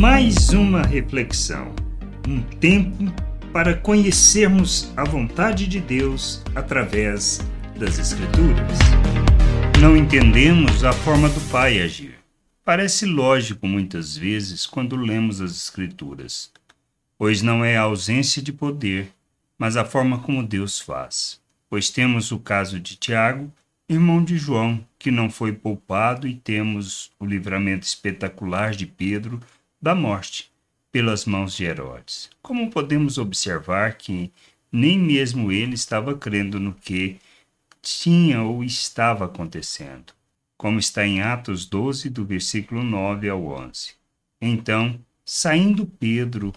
mais uma reflexão, um tempo para conhecermos a vontade de Deus através das Escrituras. Não entendemos a forma do Pai agir. Parece lógico muitas vezes quando lemos as Escrituras, pois não é a ausência de poder, mas a forma como Deus faz. Pois temos o caso de Tiago, irmão de João, que não foi poupado, e temos o livramento espetacular de Pedro da morte pelas mãos de Herodes. Como podemos observar que nem mesmo ele estava crendo no que tinha ou estava acontecendo, como está em Atos 12, do versículo 9 ao 11. Então, saindo Pedro,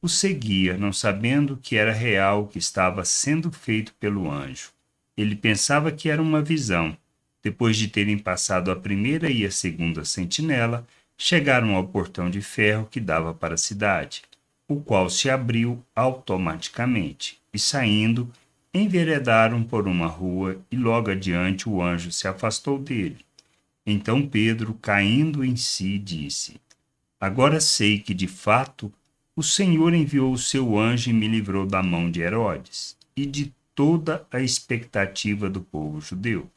o seguia, não sabendo que era real o que estava sendo feito pelo anjo. Ele pensava que era uma visão. Depois de terem passado a primeira e a segunda sentinela, chegaram ao portão de ferro que dava para a cidade, o qual se abriu automaticamente, e saindo, enveredaram por uma rua, e logo adiante o anjo se afastou dele. Então Pedro, caindo em si, disse: Agora sei que, de fato, o Senhor enviou o seu anjo e me livrou da mão de Herodes e de toda a expectativa do povo judeu.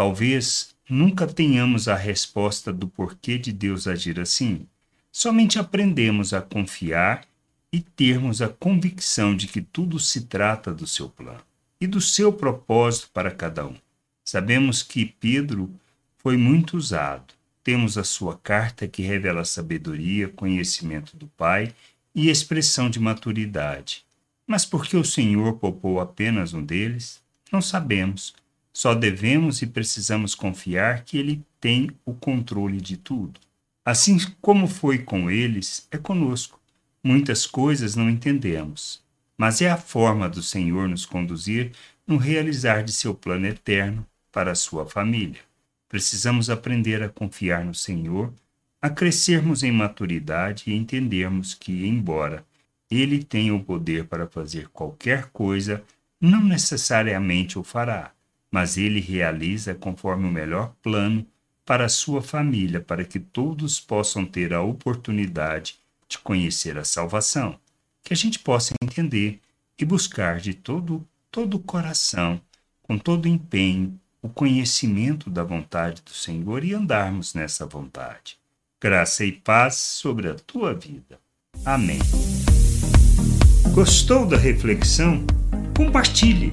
Talvez nunca tenhamos a resposta do porquê de Deus agir assim. Somente aprendemos a confiar e termos a convicção de que tudo se trata do seu plano e do seu propósito para cada um. Sabemos que Pedro foi muito usado. Temos a sua carta que revela sabedoria, conhecimento do Pai e expressão de maturidade. Mas por que o Senhor poupou apenas um deles? Não sabemos. Só devemos e precisamos confiar que Ele tem o controle de tudo. Assim como foi com eles, é conosco. Muitas coisas não entendemos, mas é a forma do Senhor nos conduzir no realizar de seu plano eterno para a sua família. Precisamos aprender a confiar no Senhor, a crescermos em maturidade e entendermos que, embora Ele tenha o poder para fazer qualquer coisa, não necessariamente o fará mas ele realiza conforme o melhor plano para a sua família, para que todos possam ter a oportunidade de conhecer a salvação, que a gente possa entender e buscar de todo todo o coração, com todo o empenho, o conhecimento da vontade do Senhor e andarmos nessa vontade. Graça e paz sobre a tua vida. Amém. Gostou da reflexão? Compartilhe